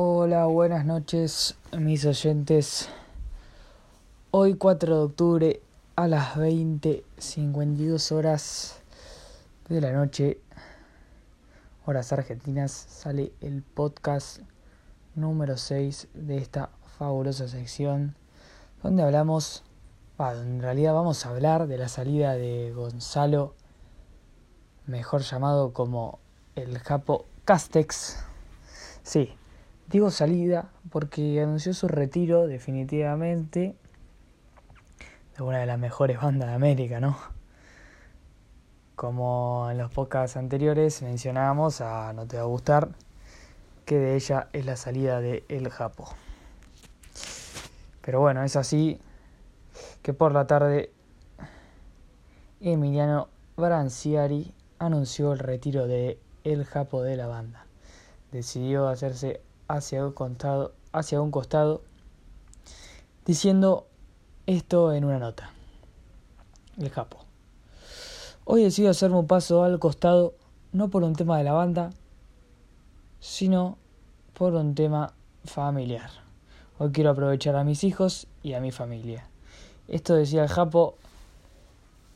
Hola, buenas noches, mis oyentes. Hoy 4 de octubre a las 20:52 horas de la noche, horas argentinas, sale el podcast número 6 de esta fabulosa sección donde hablamos, en realidad vamos a hablar de la salida de Gonzalo, mejor llamado como el Japo Castex. Sí, Digo salida porque anunció su retiro definitivamente de una de las mejores bandas de América, ¿no? Como en los podcasts anteriores mencionábamos a No Te Va a Gustar, que de ella es la salida de El Japo. Pero bueno, es así que por la tarde Emiliano Branciari anunció el retiro de El Japo de la banda. Decidió hacerse hacia un costado, diciendo esto en una nota. El capo. Hoy decido hacerme un paso al costado, no por un tema de la banda, sino por un tema familiar. Hoy quiero aprovechar a mis hijos y a mi familia. Esto decía el Japo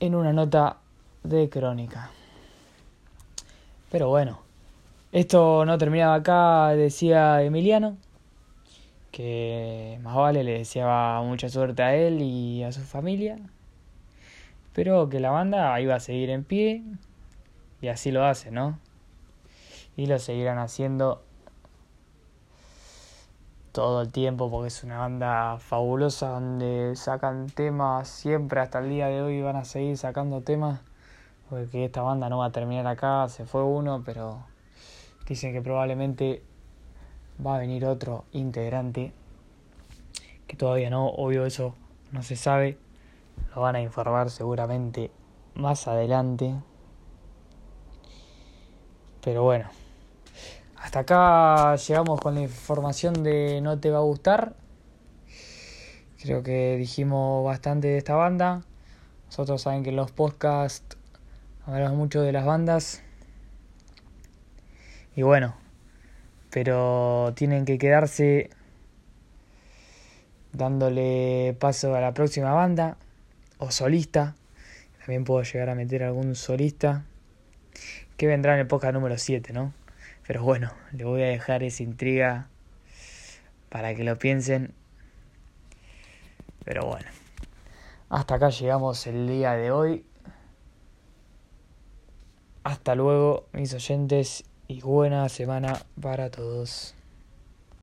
en una nota de crónica. Pero bueno, esto no terminaba acá, decía Emiliano, que más vale le deseaba mucha suerte a él y a su familia, pero que la banda iba a seguir en pie y así lo hace, ¿no? Y lo seguirán haciendo todo el tiempo porque es una banda fabulosa donde sacan temas siempre hasta el día de hoy van a seguir sacando temas porque esta banda no va a terminar acá, se fue uno, pero Dicen que probablemente va a venir otro integrante, que todavía no, obvio eso no se sabe, lo van a informar seguramente más adelante. Pero bueno, hasta acá llegamos con la información de No te va a gustar. Creo que dijimos bastante de esta banda. Nosotros saben que en los podcasts hablamos mucho de las bandas. Y bueno, pero tienen que quedarse dándole paso a la próxima banda o solista. También puedo llegar a meter algún solista que vendrá en el podcast número 7, ¿no? Pero bueno, le voy a dejar esa intriga para que lo piensen. Pero bueno, hasta acá llegamos el día de hoy. Hasta luego, mis oyentes y buena semana para todos.